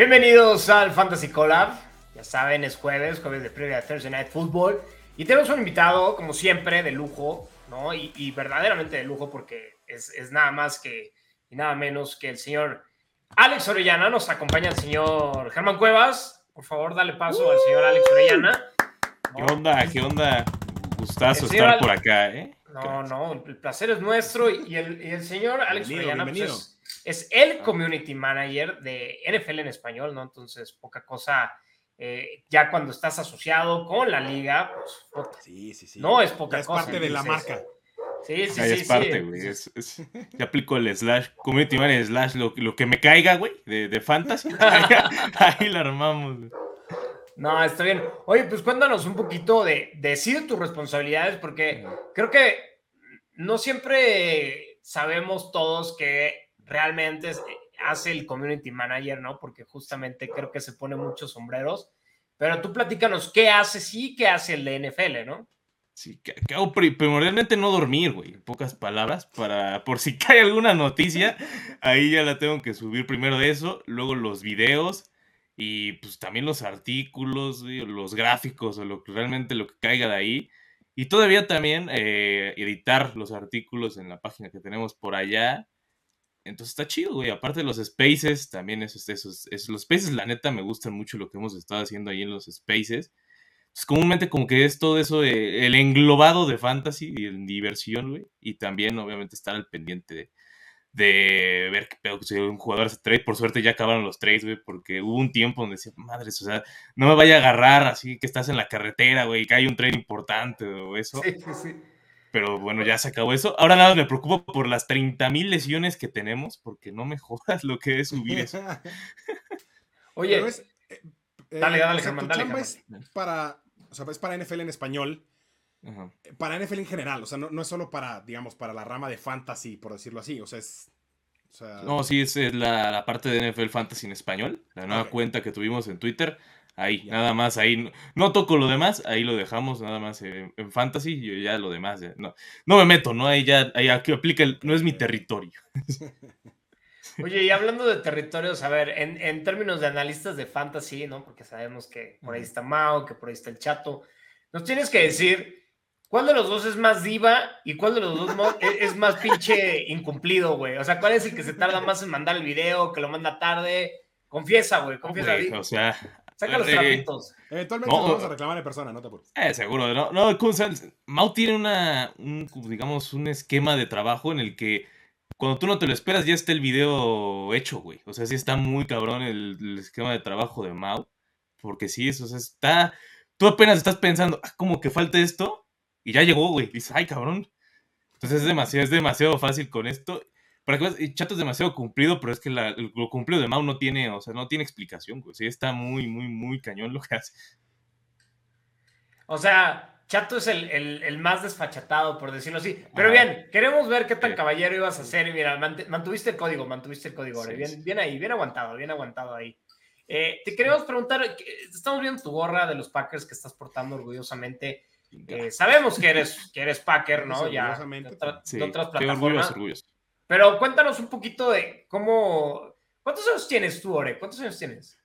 Bienvenidos al Fantasy Collab. Ya saben, es jueves, jueves de previa de Thursday Night Football. Y tenemos un invitado, como siempre, de lujo, ¿no? Y, verdaderamente de lujo porque es, nada más que y nada menos que el señor Alex Orellana. Nos acompaña el señor Germán Cuevas. Por favor, dale paso al señor Alex Orellana. ¿Qué onda? ¿Qué onda? Gustazo estar por acá, ¿eh? No, no, el placer es nuestro. Y el, señor Alex Orellana pues, es, el community manager de NFL en español, ¿no? Entonces, poca cosa. Eh, ya cuando estás asociado con la liga, pues sí, sí, sí. no es poca es parte de la marca. Sí, sí, sí. Es parte, güey. ya aplico el slash, community manager slash, lo, que me caiga, güey, de, de fantasy. ahí, la armamos. No, está bien. Oye, pues cuéntanos un poquito de, de tus responsabilidades, porque creo que no siempre sabemos todos que realmente hace el community manager, ¿no? Porque justamente creo que se pone muchos sombreros. Pero tú platícanos qué hace sí, qué hace el de NFL, ¿no? Sí, que, hago primordialmente no dormir, güey, en pocas palabras, para por si cae alguna noticia, ahí ya la tengo que subir primero de eso, luego los videos y pues también los artículos, los gráficos o lo que realmente lo que caiga de ahí. Y todavía también eh, editar los artículos en la página que tenemos por allá. Entonces está chido, güey. Aparte de los spaces, también esos, esos, esos, los spaces, la neta, me gustan mucho lo que hemos estado haciendo ahí en los spaces. Entonces, comúnmente como que es todo eso, de, el englobado de fantasy y en diversión, güey. Y también, obviamente, estar al pendiente de, de ver qué pedo que un jugador hace trade. Por suerte ya acabaron los trades, güey, porque hubo un tiempo donde decía, madres, o sea, no me vaya a agarrar así que estás en la carretera, güey, que hay un trade importante o eso. Sí, sí, sí. Pero bueno, ya se acabó eso. Ahora nada, me preocupo por las 30 mil lesiones que tenemos, porque no me jodas lo que es subir eso. Oye, eh, dale, dale, o sea, dale, Es para, o sea, es para NFL en español. Para NFL en general, o sea, no, es solo para, digamos, para la rama de fantasy, por decirlo así, o sea, es... No, sí, es la, parte de NFL Fantasy en español, la nueva cuenta que tuvimos en Twitter. Ahí, nada más, ahí. No, toco lo demás, ahí lo dejamos, nada más en, Fantasy, yo ya lo demás, no, no me meto, ¿no? Ahí ya, ahí aquí aplica, el, no es mi territorio. Oye, y hablando de territorios, a ver, en, en, términos de analistas de Fantasy, ¿no? Porque sabemos que por ahí está Mao, que por ahí está el Chato, nos tienes que decir ¿Cuál de los dos es más diva y cuál de los dos e-, es más pinche incumplido, güey? O sea, ¿cuál es el que se tarda más en mandar el video, que lo manda tarde? Confiesa, güey, confiesa. o sea, saca los trapitos. Eventualmente no, vamos a reclamar en persona, no te apures. Eh, seguro, no, no, Mau tiene una, un, digamos, un esquema de trabajo en el que cuando tú no te lo esperas ya está el video hecho, güey. O sea, sí está muy cabrón el, esquema de trabajo de Mau, porque sí, eso o sea, está, tú apenas estás pensando, ah, como que falta esto, y ya llegó, güey. Dices, ay, cabrón. Entonces es demasiado, es demasiado fácil con esto. Para que Chato es demasiado cumplido, pero es que lo cumplido de Mau no tiene, o sea, no tiene explicación, güey. Sí, está muy, muy, muy cañón lo que hace. O sea, Chato es el, más desfachatado, por decirlo así. Pero bien, queremos ver qué tan caballero ibas a hacer. Mira, mantuviste el código, mantuviste el código. Bien, bien ahí, bien aguantado, bien aguantado ahí. Eh, te queremos preguntar, estamos viendo tu gorra de los Packers que estás portando orgullosamente. Eh, sabemos que eres, que eres Packer, ¿no? Ya de, otras plataformas. Pero cuéntanos un poquito de cómo. ¿Cuántos años tienes tú, Ore? ¿Cuántos años tienes?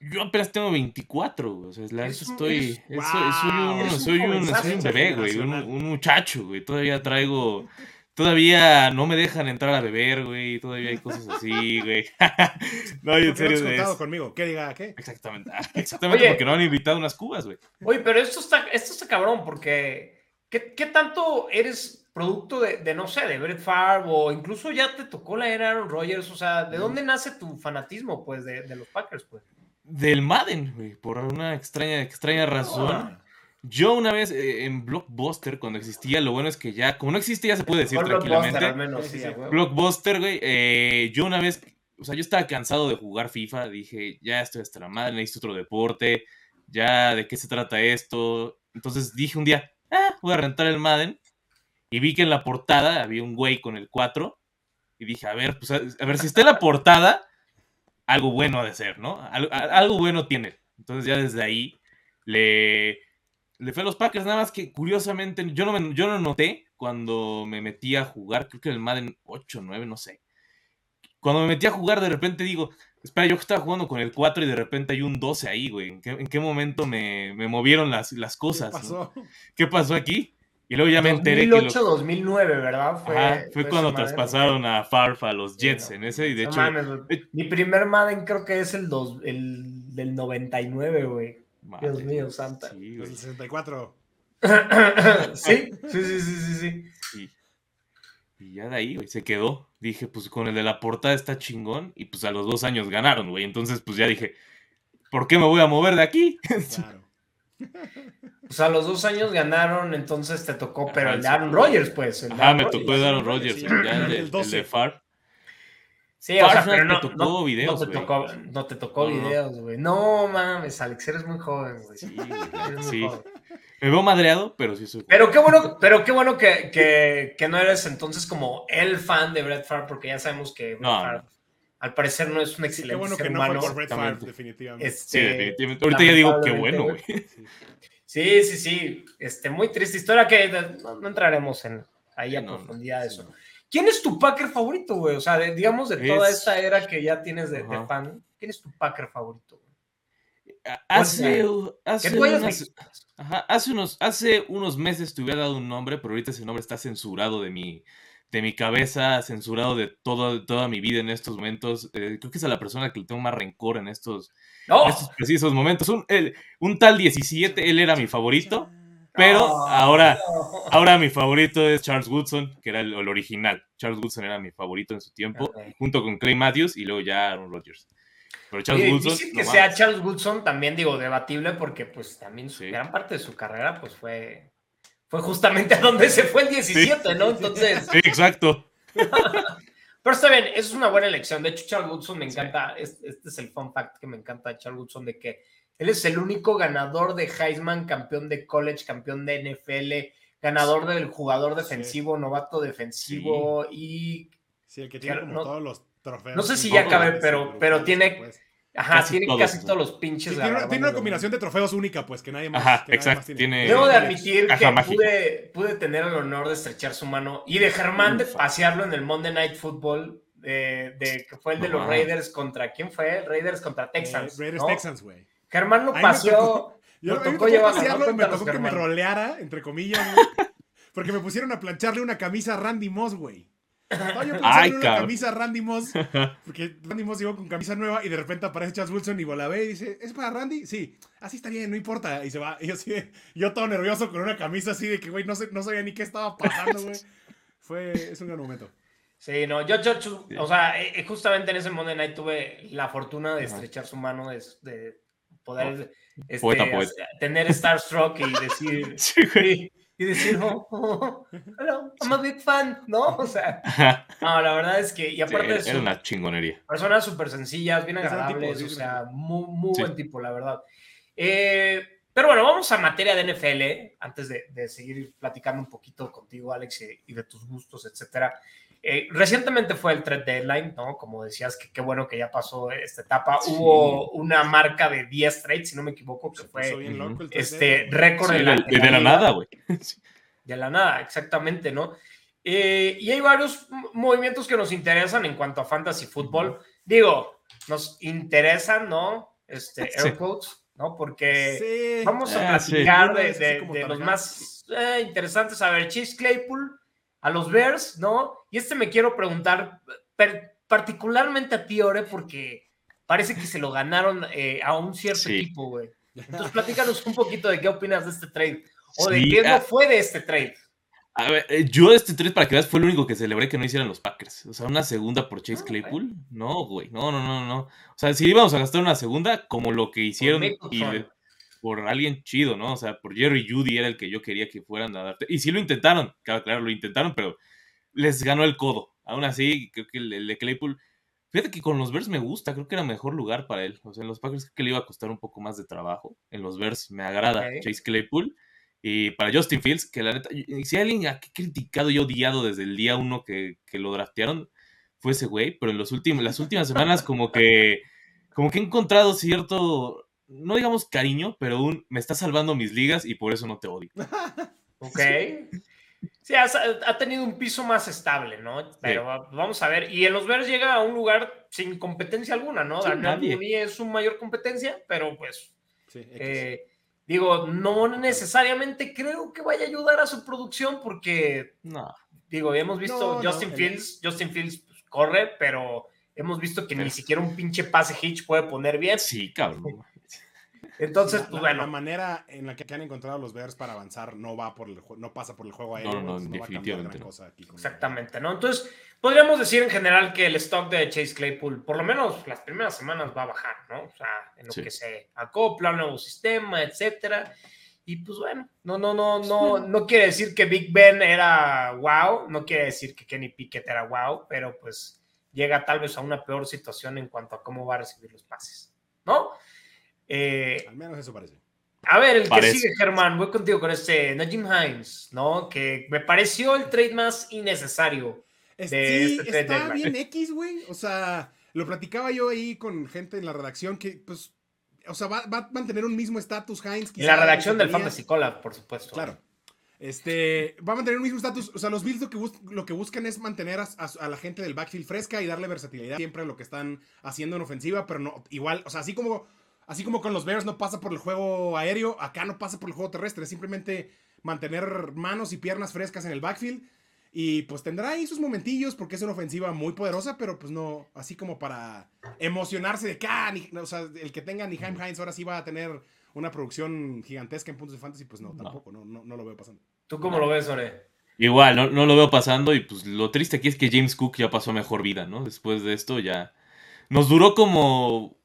Yo apenas tengo 24, O sea, estoy. soy, un, soy, un, bebé, güey. Un, un, muchacho, güey. Todavía traigo Todavía no me dejan entrar a beber, güey. Todavía hay cosas así, güey. no, en serio. No contado conmigo. ¿Qué diga qué? Exactamente. Exactamente, porque no han invitado unas cubas, güey. Oye, pero esto está, esto está cabrón, porque ¿qué, qué tanto eres producto de, de, no sé, de Brett Favre o incluso ya te tocó la era Aaron Rodgers? O sea, ¿de dónde nace tu fanatismo, pues, de, de los Packers, pues? Del Madden, güey, por una extraña, extraña razón. Yo una vez eh, en Blockbuster, cuando existía, lo bueno es que ya, como no existe, ya se puede decir tranquilamente. Blockbuster, güey. Eh, yo una vez, o sea, yo estaba cansado de jugar FIFA. Dije, ya estoy hasta la madre, necesito otro deporte. Ya, ¿de qué se trata esto? Entonces dije un día, ah, voy a rentar el Madden. Y vi que en la portada había un güey con el 4. Y dije, a ver, pues a, ver si está en la portada, algo bueno ha de ser, ¿no? algo bueno tiene. Entonces ya desde ahí le le fue a los Packers, nada más que curiosamente yo no, me, yo no noté cuando me metí a jugar, creo que el Madden 8, 9, no sé. Cuando me metí a jugar, de repente digo, espera, yo estaba jugando con el 4 y de repente hay un 12 ahí, güey. ¿En qué, momento me, movieron las, las cosas? ¿Qué pasó? ¿Qué pasó aquí? Y luego ya me enteré 2008, que. 2009, ¿verdad? Fue, fue, cuando traspasaron a Farfa a los Jets en ese. Y de hecho. mi primer Madden creo que es el, dos, el del 99, güey. Dios mío, santa. Sí, el 64. sí, sí, sí, sí, sí, sí. Y ya de ahí, güey, se quedó. Dije, pues con el de la portada está chingón. Y pues a los dos años ganaron, güey. Entonces, pues ya dije, ¿por qué me voy a mover de aquí? Claro. Pues a los dos años ganaron, entonces te tocó, pero el de Aaron Rodgers, pues. ah, me tocó el de Aaron Rodgers, ya el, de, Far. Sí, o sea, pero no, te tocó videos, no te tocó, no te tocó videos, güey. No mames, Alex, eres muy joven, güey. Sí, sí. Me veo madreado, pero sí soy. Pero qué bueno, pero qué bueno que, que, que, no eres entonces como el fan de Brett Favre, porque ya sabemos que Brett al parecer no es un excelente qué bueno que no fue por Brett Favre, definitivamente. Este, sí, definitivamente. Ahorita ya digo qué bueno, güey. Sí, sí, sí. Este, muy triste historia que no, entraremos en ahí a profundidad de eso. ¿Quién es tu Packer favorito, güey? O sea, digamos de toda esta era que ya tienes de, fan, ¿quién es tu Packer favorito? Hace, hace, hace, unos, hace unos meses te hubiera dado un nombre, pero ahorita ese nombre está censurado de mi, de mi cabeza, censurado de todo, toda mi vida en estos momentos. Eh, creo que es a la persona que le tengo más rencor en estos, estos precisos momentos. Un, un, tal 17, él era mi favorito. Pero ahora, ahora mi favorito es Charles Woodson, que era el, original. Charles Woodson era mi favorito en su tiempo, junto con Clay Matthews y luego ya Aaron Rodgers. Pero Charles Woodson. que sea Charles Woodson también, digo, debatible, porque pues también gran parte de su carrera pues fue, fue justamente a donde se fue el 17, ¿no? Entonces. Sí, exacto. Pero está bien, es una buena elección. De hecho, Charles Woodson me encanta, este, es el fun fact que me encanta de Charles Woodson, de que él es el único ganador de Heisman, campeón de college, campeón de NFL, ganador del jugador defensivo, novato defensivo y... Sí, el que tiene como todos los trofeos. No sé si ya cabe, pero, pero tiene... Pues. Ajá, tiene casi todos los pinches. tiene, una, combinación de trofeos única, pues, que nadie más. Ajá, exacto. tiene. Debo de admitir que pude, pude, tener el honor de estrechar su mano y de Germán de pasearlo en el Monday Night Football, de, que fue el de los Raiders contra. ¿Quién fue? Raiders contra eh, Texans. Raiders Texans, güey. Germán lo paseó. Yo me tocó, pasearlo, me tocó que me roleara, entre comillas, güey. Porque me pusieron a plancharle una camisa a Randy Moss, güey. Estaba yo Ay, una camisa Randy Moss, porque Randy Moss llegó con camisa nueva y de repente aparece Charles Wilson y la ve y dice, ¿es para Randy? Sí, así está bien, no importa. Y se va. Y yo así, yo todo nervioso con una camisa así de que, güey, no, sé, no sabía ni qué estaba pasando, güey. Fue, es un gran momento. Sí, no, yo, yo, o sea, eh, justamente en ese Monday Night tuve la fortuna de estrechar su mano, de, de poder este, tener Starstruck y decir, y, decir, oh, oh, hello, I'm a big fan, ¿no? O sea, no, la verdad es que, y aparte de una chingonería. Personas súper sencillas, bien agradables, o sea, muy, muy buen tipo, la verdad. Eh, pero bueno, vamos a materia de NFL, antes de, de, seguir platicando un poquito contigo, Alex, y de tus gustos, etcétera. Eh, recientemente fue el trade deadline, ¿no? Como decías, que qué bueno que ya pasó esta etapa. Hubo una marca de 10 trades, si no me equivoco, que fue este récord de, la, de, la nada, güey. De la nada, exactamente, ¿no? Eh, y hay varios movimientos que nos interesan en cuanto a fantasy fútbol. Digo, nos interesan, ¿no? Este, air ¿no? Porque vamos a ah, platicar de, los más eh, interesantes. A ver, Chase Claypool a los Bears, ¿no? Y este me quiero preguntar particularmente a ti, Ore, porque parece que se lo ganaron eh, a un cierto equipo, güey. Entonces, platícanos un poquito de qué opinas de este trade o de qué no ah. fue de este trade. A ver, eh, yo este trade, para que veas, fue el único que celebré que no hicieran los Packers. O sea, una segunda por Chase ah, Claypool. No, güey, no, no, no, no. O sea, si íbamos a gastar una segunda, como lo que hicieron y por alguien chido, ¿no? O sea, por Jerry Judy era el que yo quería que fueran a darte. Y sí lo intentaron, claro, claro, lo intentaron, pero les ganó el codo. Aún así, creo que el, de Claypool. Fíjate que con los Bears me gusta, creo que era mejor lugar para él. O sea, en los Packers creo que le iba a costar un poco más de trabajo. En los Bears me agrada Chase Claypool. Y para Justin Fields, que la neta, si hay alguien he criticado y odiado desde el día uno que, que lo draftearon, fue ese güey, pero en los últimos, las últimas semanas como que, como que he encontrado cierto no digamos cariño, pero un me está salvando mis ligas y por eso no te odio. ok. Sí, ha, tenido un piso más estable, ¿no? Pero vamos a ver. Y en los Bears llega a un lugar sin competencia alguna, ¿no? nadie es su mayor competencia, pero pues. Eh, digo, no necesariamente creo que vaya a ayudar a su producción porque. No. Digo, hemos visto Justin Fields, Justin Fields pues, corre, pero hemos visto que ni siquiera un pinche pase hitch puede poner bien. Sí, cabrón. Entonces, pues bueno. La manera en la que han encontrado los Bears para avanzar no va por el no pasa por el juego aéreo. No, no, definitivamente. Exactamente, ¿no? Entonces, podríamos decir en general que el stock de Chase Claypool, por lo menos las primeras semanas, va a bajar, ¿no? O sea, en lo que se acopla, un nuevo sistema, etcétera. Y pues bueno, no, no, no, no, no quiere decir que Big Ben era wow, no quiere decir que Kenny Pickett era wow, pero pues llega tal vez a una peor situación en cuanto a cómo va a recibir los pases, ¿no? Eh, Al menos eso parece. A ver, el que sigue, Germán, voy contigo con este Najim Hines, ¿no? Que me pareció el trade más innecesario. De sí, este está bien X, güey. O sea, lo platicaba yo ahí con gente en la redacción que, pues, o sea, va, a mantener un mismo estatus Hines. En la redacción del Fantasy Collab, por supuesto. Claro. Este, va a mantener un mismo estatus. O sea, los Bills lo que, lo que buscan es mantener a, la gente del backfield fresca y darle versatilidad siempre a lo que están haciendo en ofensiva, pero no, igual, o sea, así como Así como con los Bears no pasa por el juego aéreo, acá no pasa por el juego terrestre. Simplemente mantener manos y piernas frescas en el backfield. Y pues tendrá ahí sus momentillos porque es una ofensiva muy poderosa, pero pues no, así como para emocionarse de que, ah, o sea, el que tenga Niheim Hines ahora sí va a tener una producción gigantesca en puntos de fantasy, pues no, tampoco, no, no, lo veo pasando. ¿Tú cómo lo ves, Ore? Igual, no, no, lo veo pasando y pues lo triste aquí es que James Cook ya pasó mejor vida, ¿no? Después de esto ya nos duró como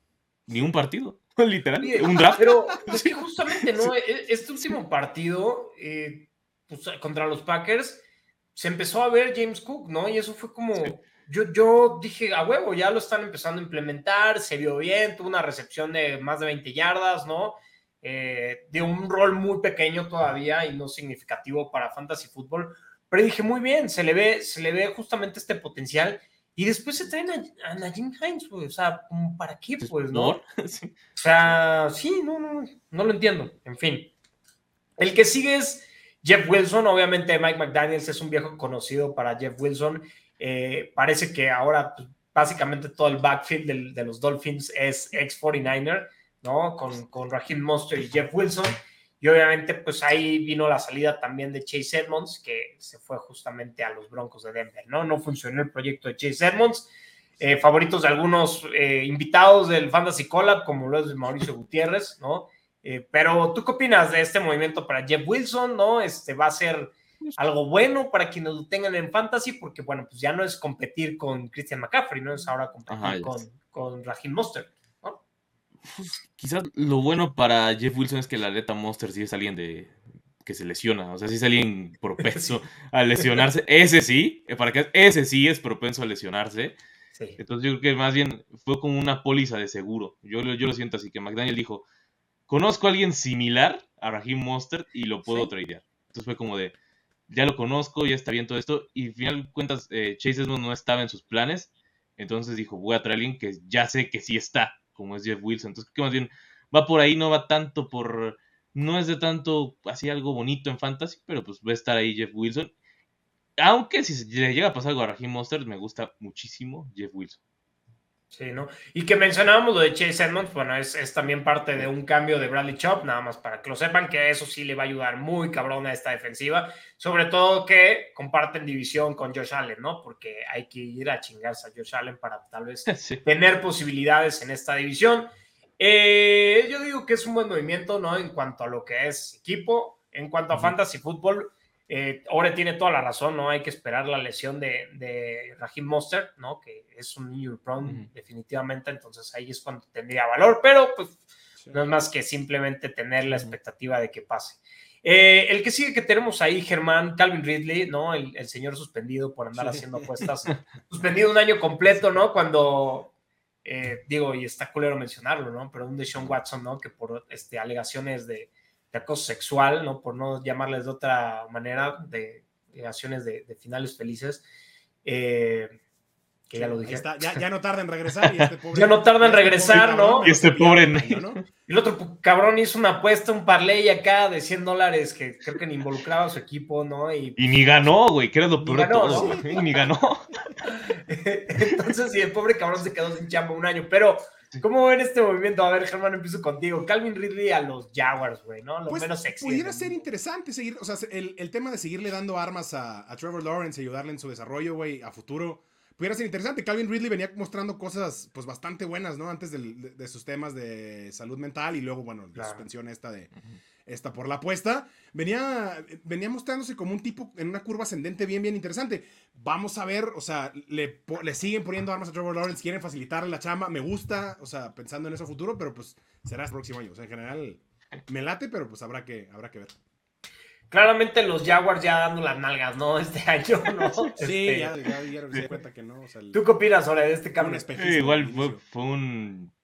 ni un partido. Literal, un draft. Pero es que justamente, ¿no? E-, este último partido eh, pues, contra los Packers se empezó a ver James Cook, ¿no? Y eso fue como. Yo, yo dije, a huevo, ya lo están empezando a implementar, se vio bien, tuvo una recepción de más de 20 yardas, ¿no? Eh, de un rol muy pequeño todavía y no significativo para fantasy fútbol, pero dije, muy bien, se le ve, se le ve justamente este potencial y después se traen a, a Najim Hines, O sea, ¿para qué, pues, no? O sea, sí, no, no, no lo entiendo. En fin. El que sigue es Jeff Wilson. Obviamente, Mike McDaniels es un viejo conocido para Jeff Wilson. Eh, parece que ahora, pues, básicamente, todo el backfield de, los Dolphins es ex-49er, ¿no? Con, con Raheem Monster y Jeff Wilson. Y obviamente, pues ahí vino la salida también de Chase Edmonds, que se fue justamente a los Broncos de Denver, ¿no? No funcionó el proyecto de Chase Edmonds. Eh, favoritos de algunos eh, invitados del Fantasy Collab, como lo es Mauricio Gutiérrez, ¿no? Eh, pero, ¿tú qué opinas de este movimiento para Jeff Wilson, ¿no? Este va a ser algo bueno para quienes lo tengan en Fantasy, porque, bueno, pues ya no es competir con Christian McCaffrey, ¿no? Es ahora competir con, con Raheem Mostert. Quizás lo bueno para Jeff Wilson es que la aleta Monster sí es alguien de que se lesiona, o sea, sí es alguien propenso a lesionarse. Ese sí, eh, para que ese sí es propenso a lesionarse. Entonces yo creo que más bien fue como una póliza de seguro. Yo, yo lo siento así, que McDaniel dijo, conozco a alguien similar a Raheem Monster y lo puedo tradear. Entonces fue como de, ya lo conozco, ya está bien todo esto. Y al final de cuentas, eh, Chase no estaba en sus planes. Entonces dijo, voy a traer a alguien que ya sé que sí está como es Jeff Wilson. Entonces, que más bien va por ahí, no va tanto por. No es de tanto así algo bonito en fantasy, pero pues va a estar ahí Jeff Wilson. Aunque si le llega a pasar algo a Raheem Monsters, me gusta muchísimo Jeff Wilson. Sí, ¿no? Y que mencionábamos lo de Chase Edmonds, bueno, es, también parte de un cambio de Bradley Chop, nada más para que lo sepan, que eso sí le va a ayudar muy cabrón a esta defensiva, sobre todo que comparten división con Josh Allen, ¿no? Porque hay que ir a chingarse a Josh Allen para tal vez tener posibilidades en esta división. Eh, yo digo que es un buen movimiento, ¿no? En cuanto a lo que es equipo, en cuanto a fantasy fútbol, eh, Ore tiene toda la razón, ¿no? Hay que esperar la lesión de, de Raheem Monster, ¿no? Que es un New prone definitivamente, entonces ahí es cuando tendría valor, pero pues no es más que simplemente tener la expectativa de que pase. Eh, el que sigue que tenemos ahí, Germán, Calvin Ridley, ¿no? El, señor suspendido por andar haciendo apuestas, suspendido un año completo, ¿no? Cuando, eh, digo, y está culero mencionarlo, ¿no? Pero un de Sean Watson, ¿no? Que por este, alegaciones de, acoso sexual, ¿no? Por no llamarles de otra manera, de, acciones de, finales felices. Eh, que ya lo dije. ya, no tarda en regresar. Y este pobre, ya no tarda en regresar, ¿no? Y este pobre. ¿no? El otro cabrón hizo una apuesta, un parlay acá de 100 dólares que creo que ni involucraba a su equipo, ¿no? Y, ni ganó, güey, que era lo peor de todo. Ni ganó. Entonces, sí, el pobre cabrón se quedó sin chamba un año. Pero, ¿cómo ven este movimiento? A ver, Germán, empiezo contigo. Calvin Ridley a los Jaguars, güey, ¿no? Lo pues, menos sexy. Pudiera ser interesante seguir, o sea, el, el, tema de seguirle dando armas a, a Trevor Lawrence y ayudarle en su desarrollo, güey, a futuro pudiera ser interesante. Calvin Ridley venía mostrando cosas pues bastante buenas, ¿no? Antes de, sus temas de salud mental y luego, bueno, la suspensión esta de esta por la apuesta. Venía, venía mostrándose como un tipo en una curva ascendente bien, bien interesante. Vamos a ver, o sea, le, le siguen poniendo armas a Trevor Lawrence, quieren facilitarle la chamba. Me gusta, o sea, pensando en eso futuro, pero pues será el próximo año. O sea, en general me late, pero pues habrá que, habrá que ver. Claramente los Jaguars ya dando las nalgas, ¿no? Este año, ¿no? sí, este, ya, ya, ya se cuenta que no. ¿Tú qué opinas ahora de este cambio? igual fue, un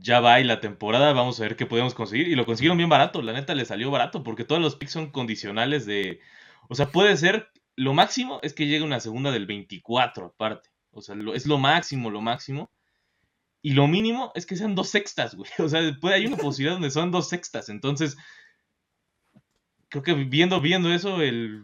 ya va y la temporada, vamos a ver qué podemos conseguir. Y lo consiguieron bien barato, la neta le salió barato, porque todos los picks son condicionales de. O sea, puede ser. Lo máximo es que llegue una segunda del 24, aparte. O sea, es lo máximo, lo máximo. Y lo mínimo es que sean dos sextas, güey. O sea, puede, hay una posibilidad donde son dos sextas. Entonces, creo que viendo, viendo eso, el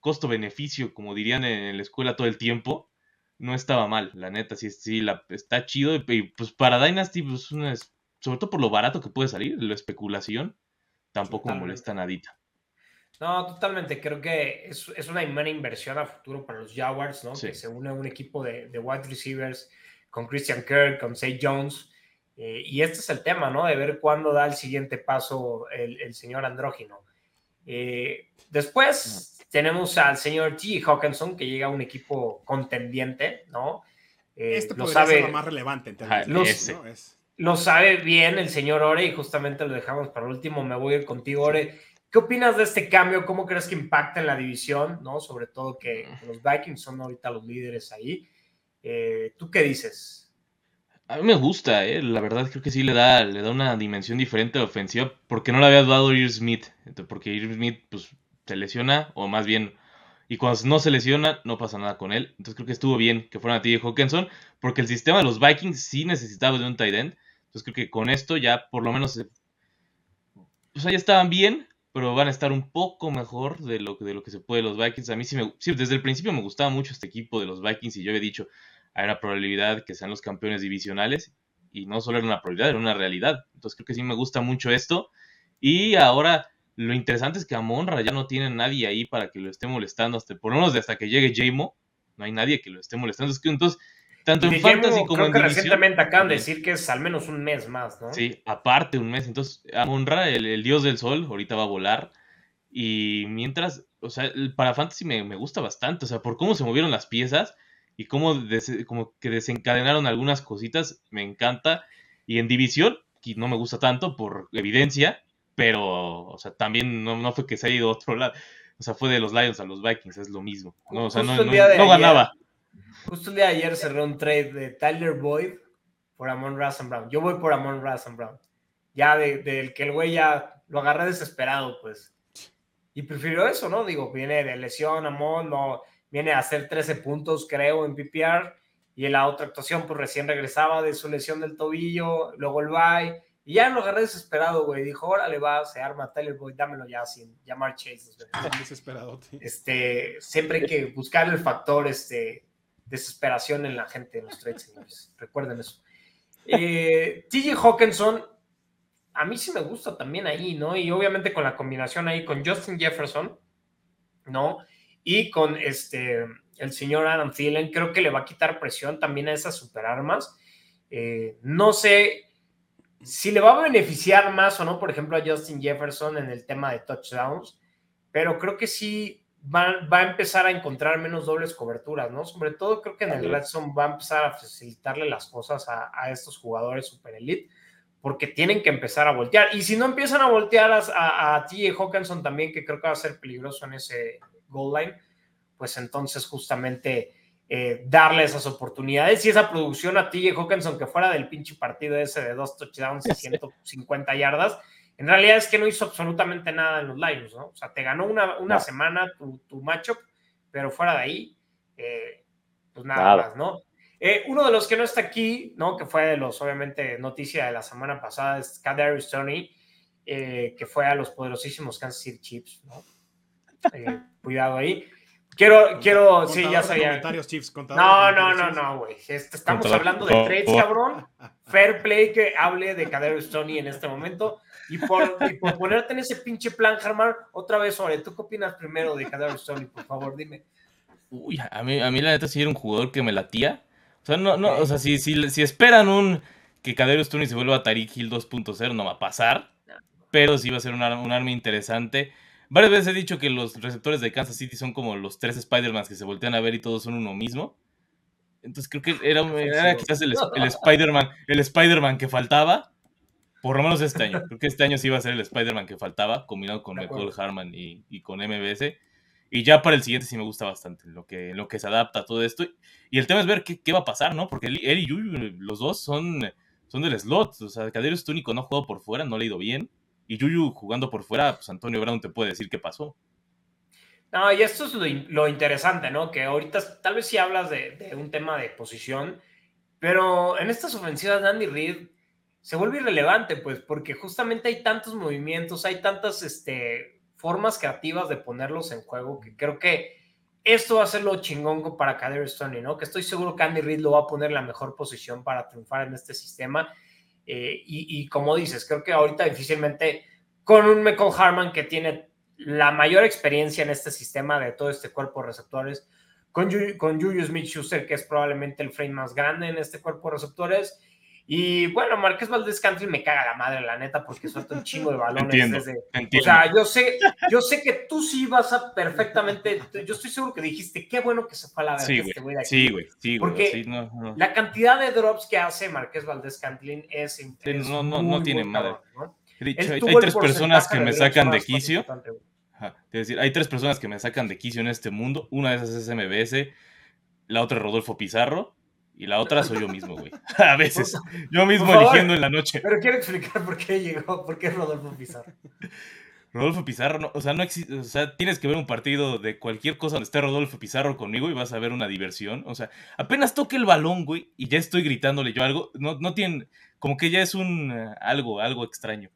costo-beneficio, como dirían en la escuela todo el tiempo, no estaba mal, la neta, sí, sí la, está chido. Y pues para Dynasty, pues una, sobre todo por lo barato que puede salir, la especulación, tampoco me molesta nadita. No, totalmente. Creo que es, una buena inversión a futuro para los Jaguars, ¿no? Que se une a un equipo de, wide receivers con Christian Kirk, con Say Jones. Eh, y este es el tema, ¿no? De ver cuándo da el siguiente paso el, el señor Andrógino. Eh, después tenemos al señor T. Hawkinson, que llega a un equipo contendiente, ¿no? Eh, este lo sabe, ser lo más relevante en términos Lo sabe bien el señor Ore y justamente lo dejamos para último. Me voy a ir contigo, Ore. ¿Qué opinas de este cambio? ¿Cómo crees que impacta en la división? ¿no? Sobre todo que los Vikings son ahorita los líderes ahí. Eh, ¿Tú qué dices? A mí me gusta, eh. La verdad creo que sí le da, le da una dimensión diferente a la ofensiva. Porque no le había dado Ir Smith. Porque Ir Smith, pues, se lesiona, o más bien. Y cuando no se lesiona, no pasa nada con él. Entonces creo que estuvo bien que fueran a TJ Hawkinson. Porque el sistema de los Vikings sí necesitaba de un tight end. Entonces creo que con esto ya por lo menos. Pues ya estaban bien. Pero van a estar un poco mejor de lo, de lo que se puede los Vikings. A mí sí me. Sí, desde el principio me gustaba mucho este equipo de los Vikings. Y yo había dicho hay una probabilidad que sean los campeones divisionales y no solo era una probabilidad, era una realidad. Entonces creo que sí me gusta mucho esto. Y ahora lo interesante es que a Monra ya no tiene nadie ahí para que lo esté molestando, hasta, por lo menos hasta que llegue Jamo, no hay nadie que lo esté molestando. Es que entonces, tanto en fantasy como creo en que recientemente acaban de decir que es al menos un mes más, ¿no? Sí, aparte un mes. Entonces, Amonra, el, el dios del sol, ahorita va a volar. Y mientras, o sea, para fantasy me, me gusta bastante, o sea, por cómo se movieron las piezas y cómo como que desencadenaron algunas cositas, me encanta. Y en división, que no me gusta tanto por evidencia, pero, o sea, también no, fue que se haya ido a otro lado. O sea, fue de los Lions a los Vikings, es lo mismo. No, o sea, no, ganaba. Justo el día de ayer cerré un trade de Tyler Boyd por Amon Russell Brown. Yo voy por Amon Russell Brown. Ya del de, que el güey ya lo agarré desesperado, pues. Y prefirió eso, ¿no? Digo, viene de lesión, Amon, no viene a hacer 13 puntos, creo, en PPR. Y en la otra actuación, pues recién regresaba de su lesión del tobillo, luego el bye. Y ya lo agarré desesperado, güey. Dijo, órale, va, se arma Tyler Boyd, dámelo ya sin llamar Chase. Desesperado, Este, siempre hay que buscar el factor este, desesperación en la gente, en los trades, señores. Recuerden eso. Eh, TJ Hawkinson, a mí sí me gusta también ahí, ¿no? Y obviamente con la combinación ahí con Justin Jefferson, ¿no? y con este, el señor Adam Thielen, creo que le va a quitar presión también a esas superarmas. Eh, no sé si le va a beneficiar más o no, por ejemplo, a Justin Jefferson en el tema de touchdowns, pero creo que sí va, va a empezar a encontrar menos dobles coberturas, ¿no? Sobre todo creo que en el Red Zone va a empezar a facilitarle las cosas a, a estos jugadores super elite porque tienen que empezar a voltear. Y si no empiezan a voltear a, a, a T.J. Hawkinson también, que creo que va a ser peligroso en ese, goal line, pues entonces justamente eh, darle esas oportunidades y esa producción a TJ Hawkinson que fuera del pinche partido ese de dos touchdowns y 150 yardas, en realidad es que no hizo absolutamente nada en los Lions, ¿no? O sea, te ganó una, una semana tu, tu matchup, pero fuera de ahí, eh, pues nada, más, ¿no? Eh, uno de los que no está aquí, ¿no? Que fue de los, obviamente, noticia de la semana pasada, es Kadarius Tony, eh, que fue a los poderosísimos Kansas City Chiefs, ¿no? Cuidado ahí. Quiero, quiero, sí, ya sabía. no, no, no, no, güey. Estamos hablando de trades, cabrón. Fair play que hable de Kadarius Tony en este momento. Y por, ponerte en ese pinche plan, Germán, otra vez, sobre, ¿tú qué opinas primero de Kadarius Tony? Por favor, dime. Uy, a mí, a mí la neta sí era un jugador que me latía. O sea, no, no, o sea, si, si, si esperan un que Kadarius Tony se vuelva a Tariq Hill 2.0, no va a pasar. Pero sí va a ser un, un arma interesante. Varias veces he dicho que los receptores de Kansas City son como los tres Spider-Man que se voltean a ver y todos son uno mismo. Entonces creo que era, quizás el, el Spider-Man el Spider que faltaba. Por lo menos este año. Creo que este año sí iba a ser el Spider-Man que faltaba, combinado con Michael Harman y, y, con MBS. Y ya para el siguiente sí me gusta bastante lo que, lo que se adapta a todo esto. Y el tema es ver qué, qué va a pasar, ¿no? Porque él, y Yuyu, los dos son, son del slot. O sea, Cadero es único, no ha jugado por fuera, no le ha ido bien. Y Yuyu jugando por fuera, pues Antonio Brown te puede decir qué pasó. No, y esto es lo, interesante, ¿no? Que ahorita tal vez sí hablas de, un tema de posición, pero en estas ofensivas de Andy Reid se vuelve irrelevante, pues, porque justamente hay tantos movimientos, hay tantas este, formas creativas de ponerlos en juego que creo que esto va a ser lo chingón para Kader Stoney, ¿no? Que estoy seguro que Andy Reid lo va a poner en la mejor posición para triunfar en este sistema eh, y, como dices, creo que ahorita difícilmente con un Michael Harman que tiene la mayor experiencia en este sistema de todo este cuerpo de receptores, con, con Julius Smith-Schuster, que es probablemente el frame más grande en este cuerpo de receptores, y bueno, Marqués Valdés Country me caga la madre, la neta, porque suelta un chingo de balones. Entiendo, O sea, yo sé, yo sé que tú sí vas a perfectamente. Yo estoy seguro que dijiste, qué bueno que se fue a la verga sí, este güey Sí, güey, sí, Porque la cantidad de drops que hace Marqués Valdés Cantlin es, No, no, no tiene madre. Dicho, hay, tres personas que me sacan de quicio. Es decir, hay tres personas que me sacan de quicio en este mundo. Una de esas es MBS, la otra es Rodolfo Pizarro y la otra soy yo mismo, güey. A veces. Yo mismo eligiendo en la noche. Pero quiero explicar por qué llegó, por qué Rodolfo Pizarro. Rodolfo Pizarro, no, o sea, no existe, o sea, tienes que ver un partido de cualquier cosa donde esté Rodolfo Pizarro conmigo y vas a ver una diversión. O sea, apenas toque el balón, güey, y ya estoy gritándole yo algo. No, no tienen, como que ya es un eh, algo, algo extraño.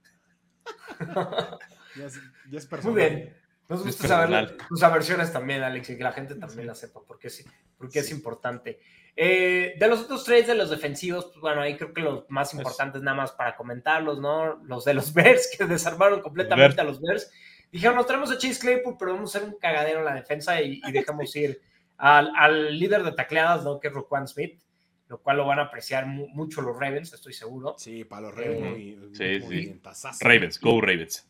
ya, es, ya es personal. Muy bien. Nos gusta saber tus aversiones también, Alex, y que la gente también la sepa, porque, sí, porque es importante. Eh, de los otros trades de los defensivos, pues bueno, ahí creo que los más importantes nada más para comentarlos, ¿no? Los de los Bears, que desarmaron completamente a los Bears. Dijeron, nos traemos a Chase Claypool, pero vamos a hacer un cagadero en la defensa y, dejamos ir al, líder de tacleadas, ¿no? Que es Roquan Smith, lo cual lo van a apreciar mucho los Ravens, estoy seguro. Sí, para los Ravens. Eh, sí, sí. Ravens, go Ravens.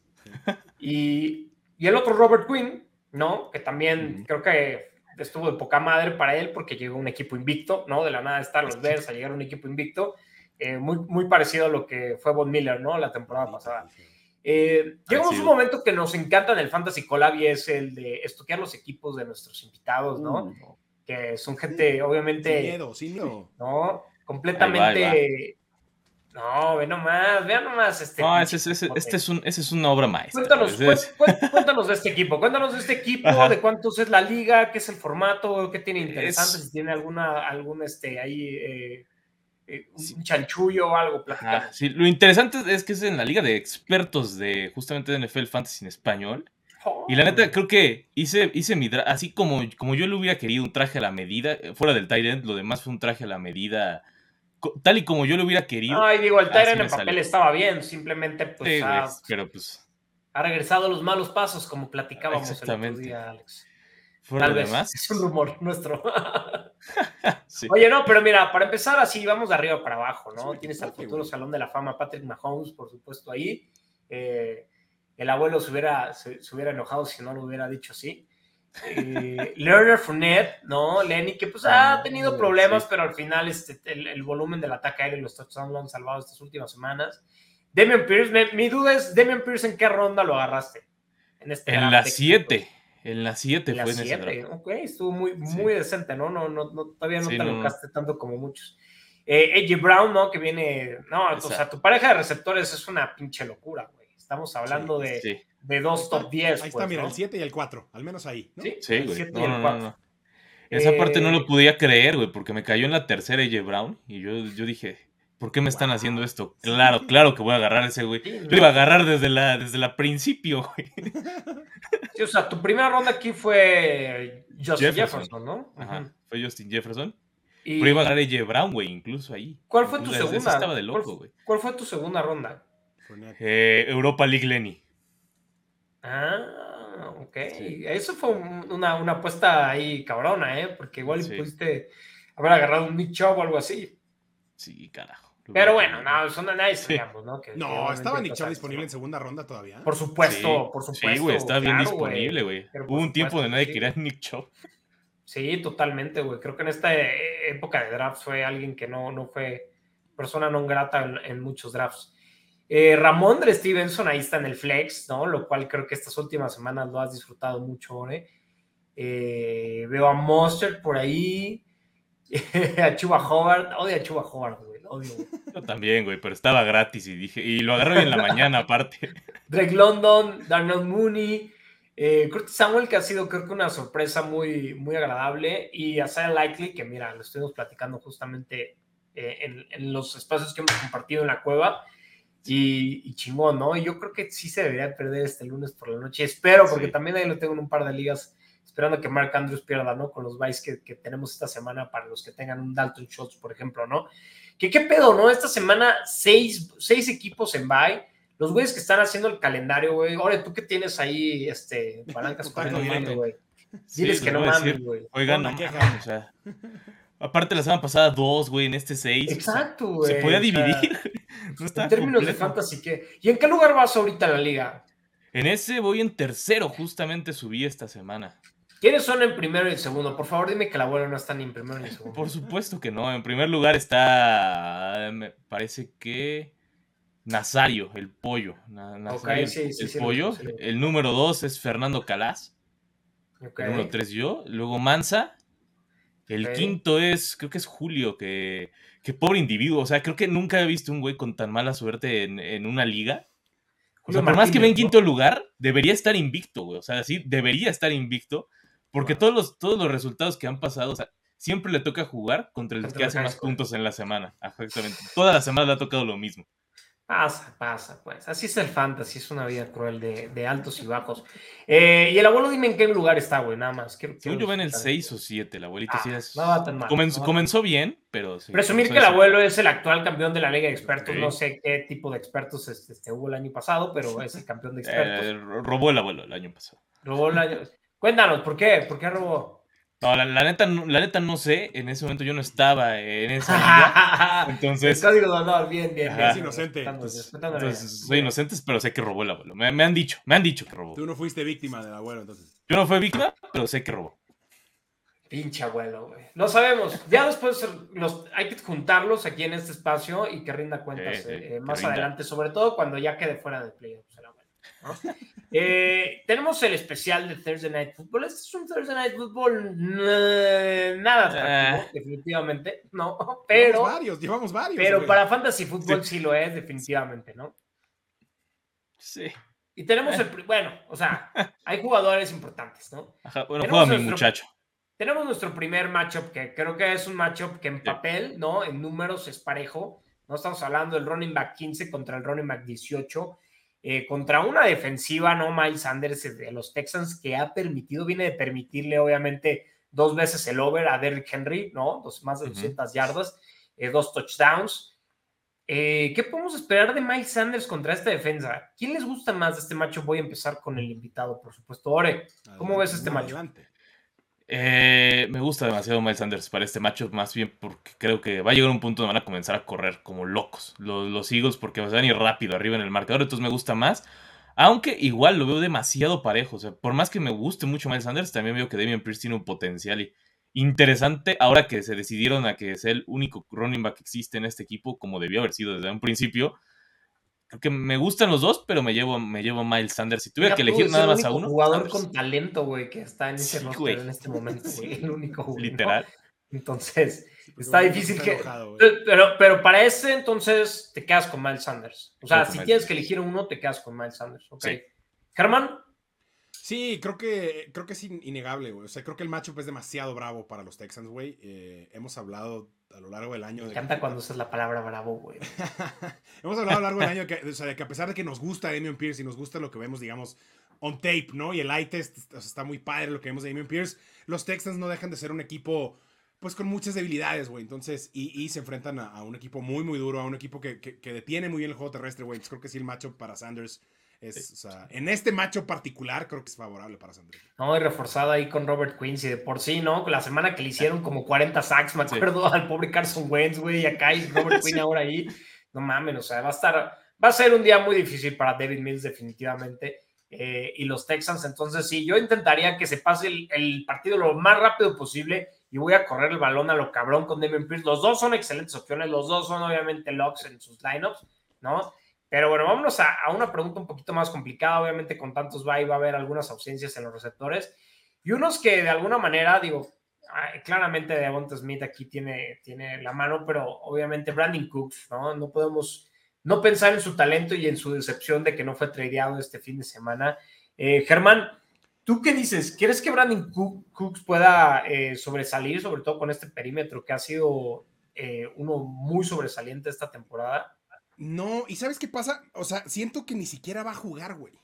Y, y el otro Robert Quinn, ¿no? Que también creo que estuvo de poca madre para él porque llegó un equipo invicto, ¿no? De la nada están los Bears a llegar a un equipo invicto, eh, muy, muy parecido a lo que fue Von Miller, ¿no? La temporada pasada. Eh, llegamos a un momento que nos encanta en el Fantasy Collab y es el de estoquear los equipos de nuestros invitados, ¿no? Uh, que son gente, obviamente. Sin miedo, sin miedo. ¿No? Completamente no, ve nomás, vea nomás este. No, ese, ese, este es un, ese es una obra maestra. Cuéntanos, cuéntanos de este equipo, cuéntanos de este equipo, de cuántos es la liga, qué es el formato, qué tiene interesante, si tiene alguna, algún este ahí eh, eh, un chanchullo o algo, sí, lo interesante es que es en la liga de expertos de justamente de NFL Fantasy en español. Y la neta, creo que hice, hice mi así como, como yo le hubiera querido un traje a la medida, fuera del Tyrant, lo demás fue un traje a la medida tal y como yo lo hubiera querido. Ay, digo, el Tyrant en el papel estaba bien, simplemente pues, ha, pero pues ha regresado a los malos pasos, como platicábamos el otro día, Alex. Tal vez es un rumor nuestro. Oye, no, pero mira, para empezar así, vamos de arriba para abajo, ¿no? Tienes al futuro Salón de la Fama, Patrick Mahomes, por supuesto, ahí. Eh, el abuelo se hubiera, se hubiera enojado si no lo hubiera dicho así. Eh, Lerner Fournette, ¿no? Lenny, que pues ha ah, tenido problemas, pero al final este, el, volumen del ataque aéreo y los touchdowns lo han salvado estas últimas semanas. Demian Pierce, mi duda es, Demian Pierce, ¿en qué ronda lo agarraste? En, este en la 7. En la 7 fue en ese Ok, estuvo muy, muy decente, ¿no? No, no, no todavía no te alocaste tanto como muchos. Eh, Brown, ¿no? Que viene. No, o sea, tu pareja de receptores es una pinche locura, güey. Estamos hablando de de dos top 10. Ahí está, pues, mira, el 7 y el 4, al menos ahí. Sí, sí, el 7 y el 4. Esa parte no lo podía creer, güey, porque me cayó en la tercera AJ Brown y yo, yo dije, ¿por qué me están haciendo esto? Claro, claro que voy a agarrar ese, güey. Yo iba a agarrar desde la, desde la principio, güey. Sí, o sea, tu primera ronda aquí fue Justin Jefferson, ¿no? Ajá, fue Justin Jefferson. Pero iba a agarrar AJ Brown, güey, incluso ahí. ¿Cuál fue tu segunda? Estaba de loco, güey. ¿Cuál, fue tu segunda ronda? Eh, Europa League Lenny. Ah, ok. Eso fue una, una, apuesta ahí cabrona, ¿eh? Porque igual pudiste haber agarrado un Nick Chubb o algo así. Sí, carajo. Pero bueno, no, son de nadie sabíamos, ¿no? no, estaba Nick Chubb disponible en segunda ronda todavía. Por supuesto, por supuesto. Sí, güey, está bien disponible, güey. Hubo un tiempo de nadie quería Nick Chubb. Sí, totalmente, güey. Creo que en esta e, época de drafts fue alguien que no, no fue persona no grata en, muchos drafts. Eh, Ramón de Stevenson ahí está en el flex, ¿no? Lo cual creo que estas últimas semanas lo has disfrutado mucho, ¿eh? eh veo a Monster por ahí, a Chuba Howard, odio a Chuba Howard, güey, odio. Yo también, güey, pero estaba gratis y dije, y lo agarré en la mañana aparte. Drake London, Darnell Mooney, eh, Curtis Samuel, que ha sido creo que una sorpresa muy, muy agradable, y a Isaiah Likely, que mira, lo estuvimos platicando justamente eh, en, los espacios que hemos compartido en la cueva, y, chingón, ¿no? Y yo creo que sí se debería perder este lunes por la noche, espero, porque también ahí lo tengo en un par de ligas, esperando que Mark Andrews pierda, ¿no? Con los buys que, que, tenemos esta semana para los que tengan un Dalton Schultz, por ejemplo, ¿no? Que qué pedo, ¿no? Esta semana seis, seis equipos en buy los güeyes que están haciendo el calendario, güey. Ahora, tú que tienes ahí, este, palancas con güey. Diles que no mames, güey. Oigan, no o sea. Aparte la semana pasada dos, güey, en este seis. Exacto, güey. se podía dividir. en términos de fantasy, ¿qué? ¿Y en qué lugar vas ahorita en la liga? En ese voy en tercero, justamente subí esta semana. ¿Quiénes son en primero y en segundo? Por favor, dime que la abuela no está ni en primero ni en segundo. Por supuesto que no. En primer lugar está. Me parece que. Nazario, el pollo. el pollo. El número dos es Fernando Calas. El número tres yo. Luego Mansa. El quinto es, creo que es Julio, que, que pobre individuo. O sea, creo que nunca he visto un güey con tan mala suerte en, una liga. O sea, por más que ve en quinto lugar, debería estar invicto, güey. O sea, sí, debería estar invicto. Porque todos, los, todos los resultados que han pasado, o sea, siempre le toca jugar contra el que hace más puntos en la semana. Exactamente. Toda la semana le ha tocado lo mismo. Pasa, pasa, pues. Así es el fantasy, es una vida cruel de, altos y bajos. Eh, y el abuelo, dime en qué lugar está, güey, nada más. Quiero, yo va en el 6 o 7, el abuelito sí ah, es... No va tan mal. Comenzó, bien, pero sí. Presumir que el abuelo es el actual campeón de la Liga de Expertos, no sé qué tipo de expertos este, este, hubo el año pasado, pero es el campeón de expertos. Eh, robó el abuelo el año pasado. Robó el año... Cuéntanos, ¿por qué? ¿Por qué robó? No, la, neta, la neta no sé. En ese momento yo no estaba en esa liga. Entonces. El código de honor, bien, bien. Es inocente. Entonces, soy inocente, pero sé que robó el abuelo. Me, han dicho, me han dicho que robó. Tú no fuiste víctima del abuelo, entonces. Yo no fui víctima, pero sé que robó. Pinche abuelo, güey. Lo sabemos. Ya después los, hay que juntarlos aquí en este espacio y que rinda cuentas eh, eh, más adelante, sobre todo cuando ya quede fuera de playoffs Eh, tenemos el especial de Thursday Night Football. Este es un Thursday Night Football nada atractivo, ah. definitivamente, ¿no? Pero. Llevamos varios, llevamos varios. Pero para Fantasy Football sí. lo es, definitivamente, ¿no? Sí. Y tenemos el. Bueno, o sea, hay jugadores importantes, ¿no? bueno, juega mi muchacho. Tenemos nuestro primer matchup, que creo que es un matchup que en papel, ¿no? En números es parejo. No estamos hablando del running back 15 contra el running back 18 eh, contra una defensiva, ¿no? Miles Sanders eh, de los Texans que ha permitido, viene de permitirle obviamente dos veces el over a Derrick Henry, ¿no? Dos, más de 200 yardas, eh, dos touchdowns. ¿Qué podemos esperar de Miles Sanders contra esta defensa? ¿Quién les gusta más de este macho? Voy a empezar con el invitado, por supuesto. Ore, ¿cómo ves este macho? Eh, me gusta demasiado Miles Sanders para este matchup, más bien porque creo que va a llegar un punto donde van a comenzar a correr como locos los, Eagles porque van a ir rápido arriba en el marcador, entonces me gusta más. Aunque igual lo veo demasiado parejo. O sea, por más que me guste mucho Miles Sanders, también veo que Damian Pierce tiene un potencial interesante ahora que se decidieron a que sea el único running back que existe en este equipo, como debió haber sido desde un principio Creo que me gustan los dos, pero me llevo, me llevo Miles Sanders. Si tuviera que elegir nada más a uno. jugador con talento, güey, que está en ese roster en este momento, güey. El único jugador. Literal. Entonces, está difícil que. pero, pero para ese, entonces, te quedas con Miles Sanders. O sea, si tienes que elegir uno, te quedas con Miles Sanders. Ok. Germán. Sí, creo que, creo que es innegable, güey. O sea, creo que el matchup es demasiado bravo para los Texans, güey. Eh, hemos hablado a lo largo del año. Me encanta cuando usas la palabra bravo, güey. hemos hablado a lo largo del año que, o sea, que a pesar de que nos gusta Damian Pierce y nos gusta lo que vemos, digamos, on tape, ¿no? Y el eye test está muy padre lo que vemos de Damian Pierce. Los Texans no dejan de ser un equipo, pues con muchas debilidades, güey. Entonces, y, se enfrentan a, un equipo muy, muy duro, a un equipo que, que, detiene muy bien el juego terrestre, güey. Entonces, creo que sí, el matchup para Sanders es, o sea, en este macho particular creo que es favorable para Sanders. No, y reforzado ahí con Robert Quincy de por sí, ¿no? La semana que le hicieron como 40 sacks, me acuerdo al pobre Carson Wentz, güey, y acá y Robert Quinn ahora ahí. No mames, o sea, va a estar, va a ser un día muy difícil para David Mills definitivamente. Eh, y los Texans. Entonces, sí, yo intentaría que se pase el, partido lo más rápido posible y voy a correr el balón a lo cabrón con Damian Pierce. Los dos son excelentes opciones, los dos son obviamente locks en sus lineups, ¿no? Pero bueno, vámonos a, una pregunta un poquito más complicada. Obviamente, con tantos va va a haber algunas ausencias en los receptores y unos que de alguna manera, digo, claramente Devonta Smith aquí tiene, tiene la mano, pero obviamente Brandon Cooks, ¿no? No podemos no pensar en su talento y en su decepción de que no fue tradeado este fin de semana. Eh, Germán, ¿tú qué dices? ¿Quieres que Brandon Cooks pueda eh, sobresalir, sobre todo con este perímetro que ha sido eh, uno muy sobresaliente esta temporada? No, ¿y sabes qué pasa? O sea, siento que ni siquiera va a jugar, güey.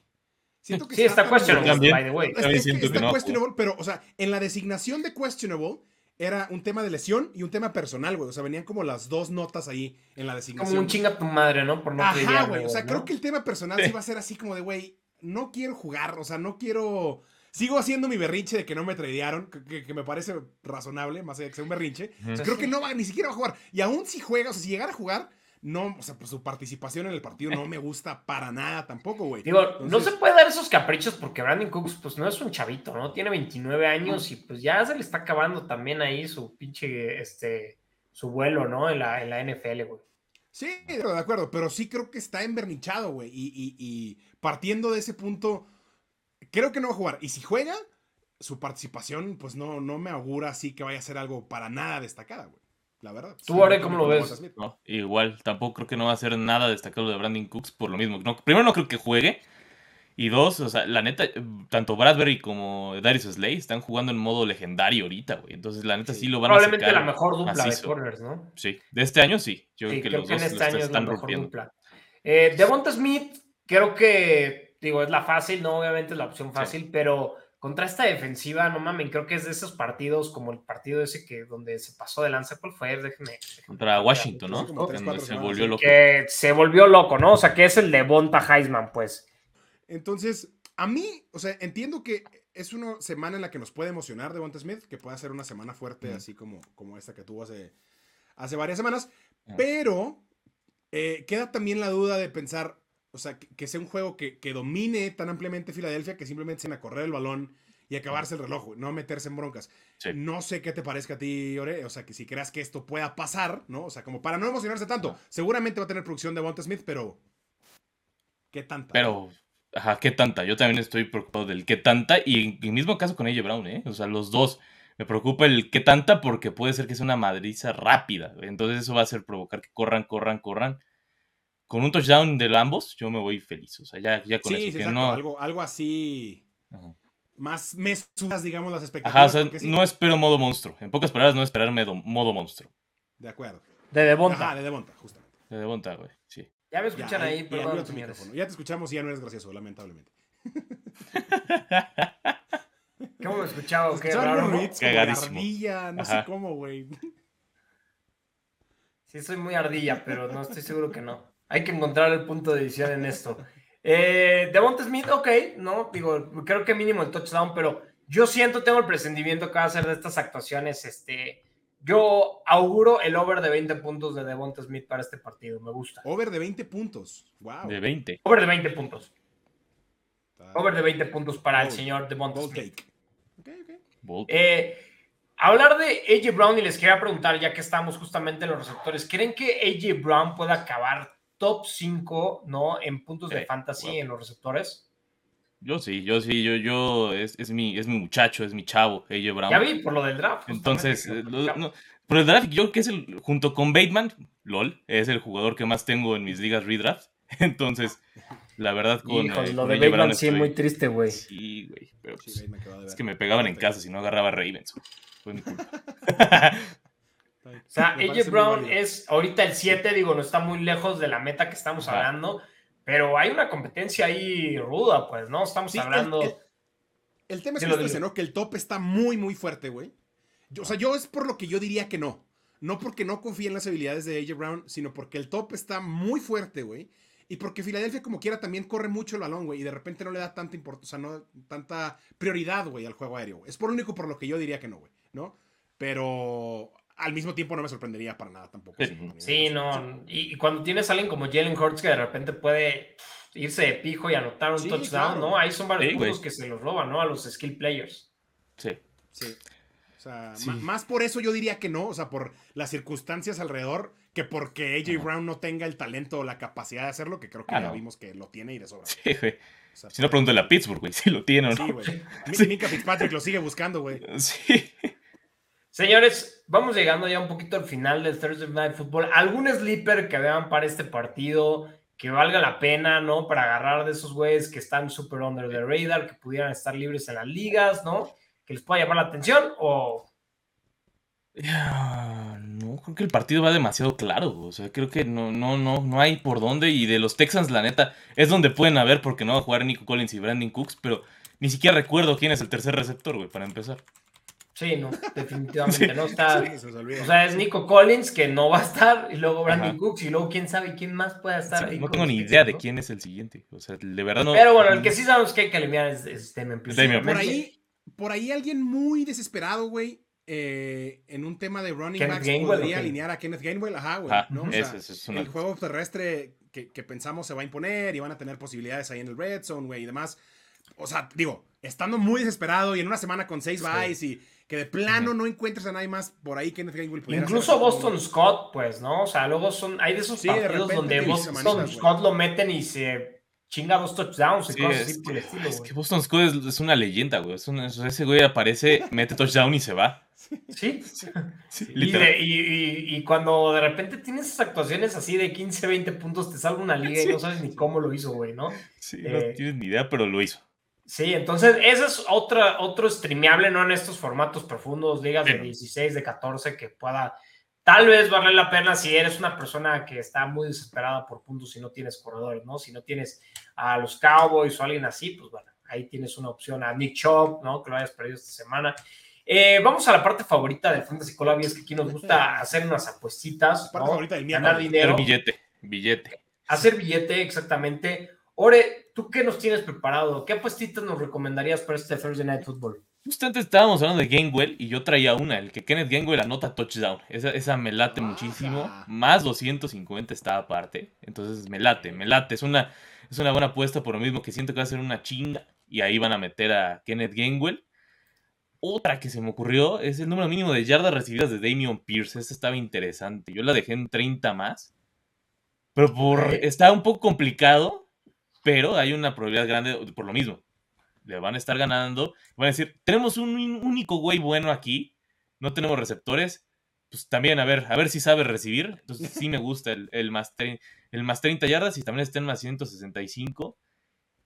Siento que sí, está, questionable, by the way. está questionable, pero, o sea, en la designación de questionable era un tema de lesión y un tema personal, güey. O sea, venían como las dos notas ahí en la designación. Como un chinga tu madre, ¿no? Por no Ajá, güey. O sea, creo que el tema personal sí. va a ser así como de, güey, no quiero jugar, o sea, no quiero... Sigo haciendo mi berrinche de que no me tradearon, que, me parece razonable, más allá de que sea un berrinche. Creo que no va, ni siquiera va a jugar. Y aún si juega, o sea, si llegara a jugar, no, o sea, pues su participación en el partido no me gusta para nada tampoco, güey. Digo, no se puede dar esos caprichos porque Brandon Cooks, pues no es un chavito, ¿no? Tiene 29 años y pues ya se le está acabando también ahí su pinche, este, su vuelo, ¿no? En la, en la NFL, güey. Sí, de acuerdo, pero sí creo que está envernichado, güey. Y, y partiendo de ese punto, creo que no va a jugar. Y si juega, su participación, pues no, no me augura así que vaya a ser algo para nada destacada, güey la verdad. ¿Tú, ahora cómo lo ves? igual, tampoco creo que no va a ser nada destacado de Brandon Cooks por lo mismo. No, primero, no creo que juegue. Y dos, o sea, la neta, tanto Bradbury como Darius Slay están jugando en modo legendario ahorita, güey. Entonces, la neta, sí, lo van a sacar. Probablemente la mejor dupla de corners, ¿no? Sí, de este año sí. Yo creo que los dos este año están rompiendo. Dupla. Eh, Devonta Smith, creo que, digo, es la fácil, no obviamente es la opción fácil, pero contra esta defensiva, no mames, creo que es de esos partidos como el partido ese que donde se pasó de lanza, ¿cuál fue? Déjeme. Contra Washington, ¿no? se volvió loco. Que se volvió loco, ¿no? O sea, que es el de Bonta Heisman, pues. Entonces, a mí, o sea, entiendo que es una semana en la que nos puede emocionar de Bonta Smith, que puede ser una semana fuerte, así como, como esta que tuvo hace, hace varias semanas, pero eh, queda también la duda de pensar, o sea, que, sea un juego que, domine tan ampliamente Filadelfia que simplemente se a correr el balón y acabarse el reloj, no meterse en broncas. No sé qué te parezca a ti, Ore, o sea, que si creas que esto pueda pasar, ¿no? O sea, como para no emocionarse tanto. Seguramente va a tener producción de Bonta Smith, pero ¿qué tanta? Pero, ajá, ¿qué tanta? Yo también estoy preocupado del qué tanta y en el mismo caso con AJ Brown, ¿eh? O sea, los dos. Me preocupa el qué tanta porque puede ser que sea una madriza rápida. Entonces eso va a hacer provocar que corran, corran, corran con un touchdown de ambos, yo me voy feliz. O sea, ya, ya con eso. Sí, no... algo, algo así. Más mesuras, digamos, las expectativas. Ajá, o sea, no espero modo monstruo. En pocas palabras, no esperar modo monstruo. De acuerdo. De Devonta. Ajá, de Devonta, justamente. De Devonta, güey, sí. Ya me escuchan ahí, perdón. Ya, te escuchamos y ya no eres gracioso, lamentablemente. ¿Cómo me escuchaba? ¿Qué raro? Ardilla, no sé cómo, güey. Sí, soy muy ardilla, pero no estoy seguro que no. Hay que encontrar el punto de edición en esto. Eh, Devonta Smith, ok, no, digo, creo que mínimo el touchdown, pero yo siento, tengo el presentimiento que va a ser de estas actuaciones, este, yo auguro el over de 20 puntos de Devonta Smith para este partido, me gusta. Over de 20 puntos, wow. De 20. Over de 20 puntos. Over de 20 puntos para el señor Devonta Smith. Okay, okay. Eh, Hablar de AJ Brown y les quería preguntar, ya que estamos justamente en los receptores, ¿creen que AJ Brown pueda acabar top 5, ¿no? En puntos de fantasy en los receptores. Yo sí, yo sí, yo, yo, es, mi, es mi muchacho, es mi chavo, AJ Brown. Ya vi, por lo del draft. Entonces, eh, por el draft, yo creo que es el, junto con Bateman, LOL, es el jugador que más tengo en mis ligas redraft. Entonces, la verdad, con. Hijo, lo de Bateman sí, muy triste, güey. Sí, güey. Pero pues, es que me pegaban en casa si no agarraba Ravens. Fue mi culpa. o sea, AJ Brown es ahorita el 7, digo, no está muy lejos de la meta que estamos hablando, pero hay una competencia ahí ruda, pues, ¿no? Estamos hablando. El, tema es que, ¿no? que el top está muy, muy fuerte, güey. o sea, yo es por lo que yo diría que no. No porque no confíe en las habilidades de AJ Brown, sino porque el top está muy fuerte, güey. Y porque Filadelfia, como quiera, también corre mucho el balón, güey. Y de repente no le da tanta importancia, o sea, no tanta prioridad, güey, al juego aéreo. Es por lo único por lo que yo diría que no, güey, ¿no? Pero al mismo tiempo no me sorprendería para nada tampoco. Sí, no. Y, cuando tienes a alguien como Jalen Hurts que de repente puede irse de pijo y anotar un touchdown, ¿no? Ahí son varios puntos que se los roban, ¿no? A los skill players. Sí. Sí. O sea, más por eso yo diría que no, o sea, por las circunstancias alrededor que porque AJ Brown no tenga el talento o la capacidad de hacerlo, que creo que ah, ya vimos que lo tiene y de sobra. Sí, güey. si no, pregúntale a Pittsburgh, güey, si lo tiene o no. Sí, güey. Sí. Mika Fitzpatrick lo sigue buscando, güey. Sí. Señores, vamos llegando ya un poquito al final del Thursday Night Football. ¿Algún sleeper que vean para este partido que valga la pena, ¿no? Para agarrar de esos güeyes que están super under the radar, que pudieran estar libres en las ligas, ¿no? Que les pueda llamar la atención o no, creo que el partido va demasiado claro. O sea, creo que no, no, no, no hay por dónde. Y de los Texans, la neta, es donde pueden haber, porque no va a jugar Nico Collins y Brandon Cooks, pero ni siquiera recuerdo quién es el tercer receptor, güey, para empezar. Sí, no, definitivamente no está. o sea, es Nico Collins que no va a estar, y luego Brandon Cooks, y luego quién sabe quién más puede estar ahí. No tengo ni idea de quién es el siguiente. O sea, de verdad no. Pero bueno, el que sí sabemos que hay que eliminar es, es Por ahí, por ahí alguien muy desesperado, güey, eh, en un tema de running backs podría alinear a Kenneth Gainwell, ajá, güey, ¿no? El juego terrestre que, pensamos se va a imponer y van a tener posibilidades ahí en el red zone, güey, y demás. O sea, digo, estando muy desesperado y en una semana con seis byes y que de plano no encuentres a nadie más por ahí Kenneth Gainwell. Incluso Boston Scott, pues, ¿no? O sea, luego son, hay de esos partidos donde Boston Scott lo meten y se chinga dos touchdowns y cosas así por el estilo. Es que Boston Scott es, una leyenda, güey. ese güey aparece, mete touchdown y se va. Sí. y, cuando de repente tienes esas actuaciones así de 15, 20 puntos, te salga una liga y no sabes ni cómo lo hizo, güey, ¿no? Sí, no eh, tienes ni idea, pero lo hizo. Sí, entonces ese es otra, otro streameable, ¿no? En estos formatos profundos, ligas de 16, de 14, que pueda tal vez vale la pena si eres una persona que está muy desesperada por puntos y no tienes corredores, ¿no? Si no tienes a los Cowboys o alguien así, pues bueno, ahí tienes una opción a Nick Chubb, ¿no? Que lo hayas perdido esta semana. Eh, vamos a la parte favorita del Fantasy Colab es que aquí nos gusta hacer unas apuestitas. parte favorita del Ganar dinero. Hacer billete, billete. Hacer billete, exactamente. Ore, ¿tú qué nos tienes preparado? ¿Qué apuestitas nos recomendarías para este Thursday Night Football? Justo antes estábamos hablando de Gainwell y yo traía una, el que Kenneth Gainwell anota touchdown. Esa, esa me late muchísimo. Más 250 está aparte. Entonces me late, me late. Es una, es una buena apuesta por lo mismo que siento que va a ser una chinga. Y ahí van a meter a Kenneth Gainwell. Otra que se me ocurrió es el número mínimo de yardas recibidas de Damian Pierce. Esta estaba interesante. Yo la dejé en 30 más. Pero por, está un poco complicado. Pero hay una probabilidad grande por lo mismo. Le van a estar ganando. Van a decir, tenemos un único güey bueno aquí. No tenemos receptores. Pues también, a ver, a ver si sabe recibir. Entonces sí me gusta el, el, más, el más 30 yardas y también está en más 165.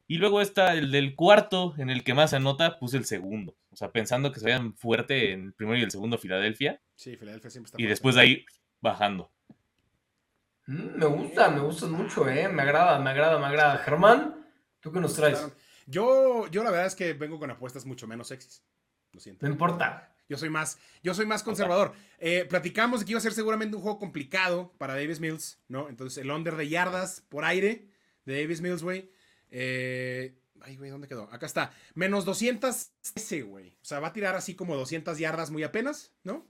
Y luego está el del cuarto, en el que más anota, puse el segundo. O sea, pensando que se vayan fuerte en el primero y el segundo Filadelfia. Sí, Filadelfia siempre está Y después de ahí, bajando. Mm, me gusta, me gusta mucho, ¿eh? Me agrada, me agrada, me agrada. Germán, ¿tú qué nos traes? Yo, yo la verdad es que vengo con apuestas mucho menos sexys. Lo siento. No importa. Yo soy más, yo soy más conservador. Eh, platicamos que iba a ser seguramente un juego complicado para Davis Mills, ¿no? Entonces el under de yardas por aire de Davis Mills, güey. Eh, ay, güey, ¿dónde quedó? Acá está. Menos 200 ese, güey. O sea, va a tirar así como 200 yardas muy apenas, ¿no?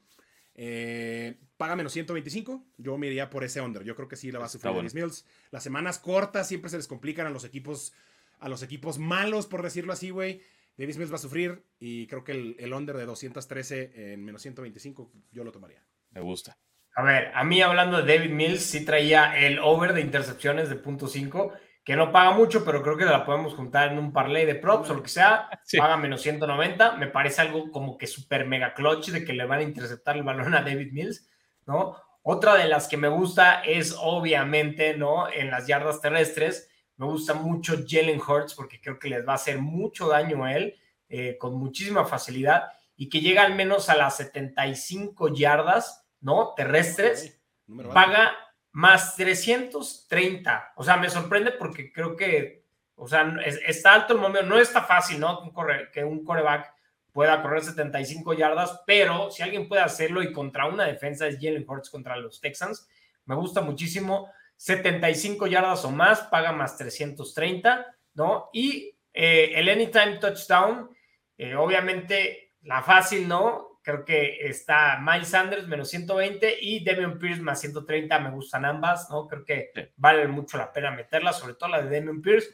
Eh, paga menos 125. Yo me iría por ese under. Yo creo que sí la va a sufrir Davis Mills. Las semanas cortas siempre se les complican a los equipos, a los equipos malos, por decirlo así, güey. Davis Mills va a sufrir y creo que el, el under de 213 en menos 125 yo lo tomaría. Me gusta. A ver, a mí hablando de David Mills, sí traía el over de intercepciones de punto .5 que no paga mucho, pero creo que la podemos juntar en un parlay de props o lo que sea, paga menos 190, me parece algo como que súper mega clutch de que le van a interceptar el balón a David Mills, ¿no? Otra de las que me gusta es obviamente, ¿no? En las yardas terrestres, me gusta mucho Jalen Hurts porque creo que les va a hacer mucho daño a él eh, con muchísima facilidad y que llega al menos a las 75 yardas, ¿no? Terrestres, paga más 330. O sea, me sorprende porque creo que, o sea, está alto el momento, no está fácil, ¿no? Que un coreback pueda correr 75 yardas, pero si alguien puede hacerlo y contra una defensa es Jalen Hurts contra los Texans, me gusta muchísimo. 75 yardas o más, paga más 330, ¿no? Y eh, el Anytime Touchdown, eh, obviamente la fácil, ¿no? Creo que está Miles Sanders menos 120 y Demian Pierce más 130, me gustan ambas, ¿no? Creo que vale mucho la pena meterla, sobre todo la de Demian Pierce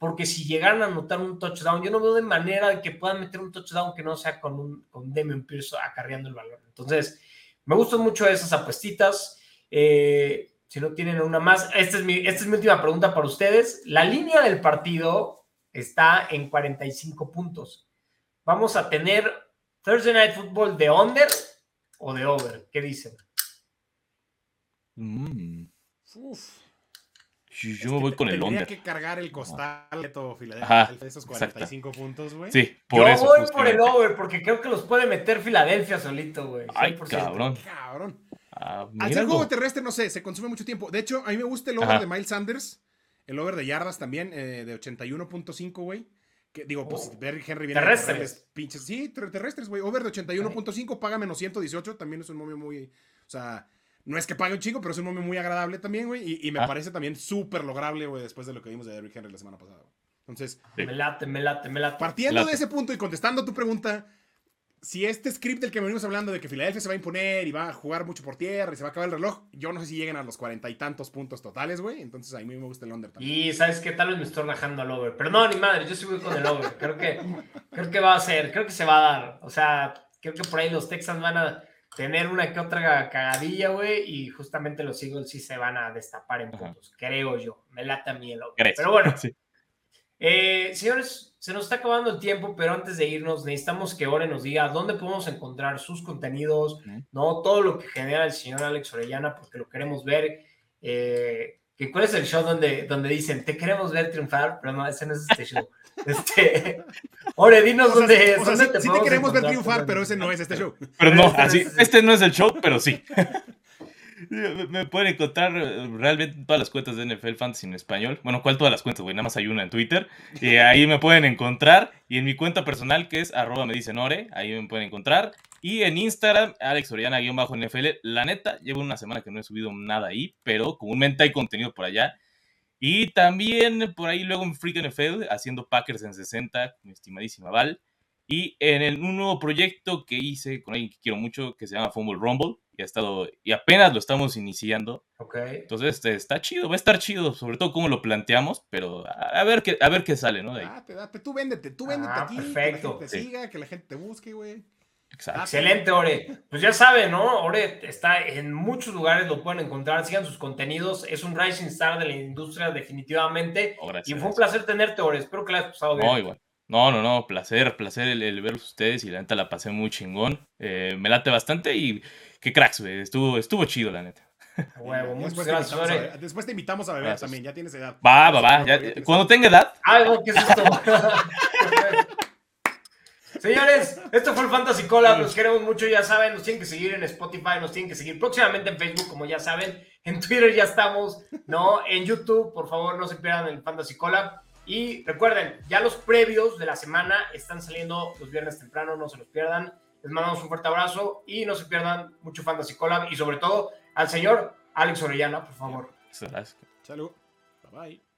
porque si llegaran a anotar un touchdown, yo no veo de manera de que puedan meter un touchdown que no sea con, un, con Demian Pierce acarreando el balón. Entonces, me gustan mucho esas apuestitas. Eh, si no tienen una más, esta es, mi, esta es mi última pregunta para ustedes. La línea del partido está en 45 puntos. Vamos a tener Thursday Night Football de under o de over. ¿Qué dicen? Mm. Uf. Yo me voy con el under. Tendría que cargar el costal de Filadelfia. esos 45 puntos, güey. Sí, por Yo voy por el over porque creo que los puede meter Filadelfia solito, güey. Ay, cabrón. Cabrón. Ah, Al ser juego terrestre, no sé, se consume mucho tiempo. De hecho, a mí me gusta el over de Miles Sanders. El over de yardas también, eh, de 81.5, güey. Que, digo, pues oh. ver Henry viene terrestres. pinches. Sí, terrestres, güey. Over de 81.5, paga menos 118. También es un momio muy. O sea, no es que pague un chico, pero es un momento muy agradable también, güey. Y, me ah. parece también súper lograble, güey, después de lo que vimos de Derrick Henry la semana pasada. Entonces. Me late, me late, me late. Partiendo de ese punto y contestando a tu pregunta, si este script del que venimos hablando de que Filadelfia se va a imponer y va a jugar mucho por tierra y se va a acabar el reloj, yo no sé si lleguen a los cuarenta y tantos puntos totales, güey. Entonces a mí me gusta el under también. Y sabes qué tal vez me estoy rajando al over. Pero no, ni madre, yo voy con el over. Creo que, creo que va a ser, creo que se va a dar. O sea, creo que por ahí los Texans van a tener una que otra cagadilla, güey, y justamente los Eagles sí se van a destapar en puntos, creo yo. Me lata mí el Pero bueno, eh, señores, se nos está acabando el tiempo, pero antes de irnos, necesitamos que Ore nos diga dónde podemos encontrar sus contenidos, ¿no? Todo lo que genera el señor Alex Orellana, porque lo queremos ver. Eh, ¿Cuál es el show donde, donde dicen, te queremos ver triunfar? Pero no, ese no es este show. Este, Ore, dinos dónde, es. sí, te, queremos ver triunfar, pero ese no es este show. Pero no, este así, este no es el show, pero sí. Me pueden encontrar eh, realmente todas las cuentas de NFL Fantasy en español. Bueno, ¿cuál todas las cuentas, güey? Nada más hay una en Twitter. Y ahí me pueden encontrar. Y en mi cuenta personal, que es arroba me dicen Ore, ahí me pueden encontrar. Y en Instagram, Alex Oriana-NFL. La neta, llevo una semana que no he subido nada ahí, pero comúnmente hay contenido por allá. Y también por ahí luego en Freak NFL, haciendo Packers en 60, mi estimadísima Val. Y en el, un nuevo proyecto que hice con alguien que quiero mucho, que se llama Fumble Rumble. Y, ha estado, y apenas lo estamos iniciando. Ok. Entonces este, está chido, va a estar chido, sobre todo cómo lo planteamos, pero a, ver, qué, a ver qué sale, ¿no? De ahí. Ah, tú véndete, tú véndete ah, aquí, perfecto. que la gente te siga, que la gente te busque, güey. Excelente, Ore. Pues ya saben, ¿no? Ore está en muchos lugares, lo pueden encontrar, sigan sus contenidos. Es un rising star de la industria, definitivamente. Oh, y fue un placer tenerte, Ore. Espero que la hayas pasado bien. No, igual. No, no, no, placer, placer el, verlos ustedes y la neta la pasé muy chingón. Eh, me late bastante y qué cracks, güey. Estuvo, estuvo chido, la neta. Huevo, muchas gracias, Ore. Después te invitamos a beber también, ya tienes edad. Va, va, va. cuando tenga edad. Algo, ¿qué es esto? Señores, esto fue el Fantasy Collab. Los queremos mucho, ya saben. Nos tienen que seguir en Spotify, nos tienen que seguir próximamente en Facebook, como ya saben. En Twitter ya estamos, ¿no? En YouTube, por favor, no se pierdan el Fantasy Collab. Y recuerden, ya los previos de la semana están saliendo los viernes temprano, no se los pierdan. Les mandamos un fuerte abrazo y no se pierdan mucho Fantasy Collab y sobre todo al señor Alex Orellana, por favor. Gracias. Salud. Bye bye.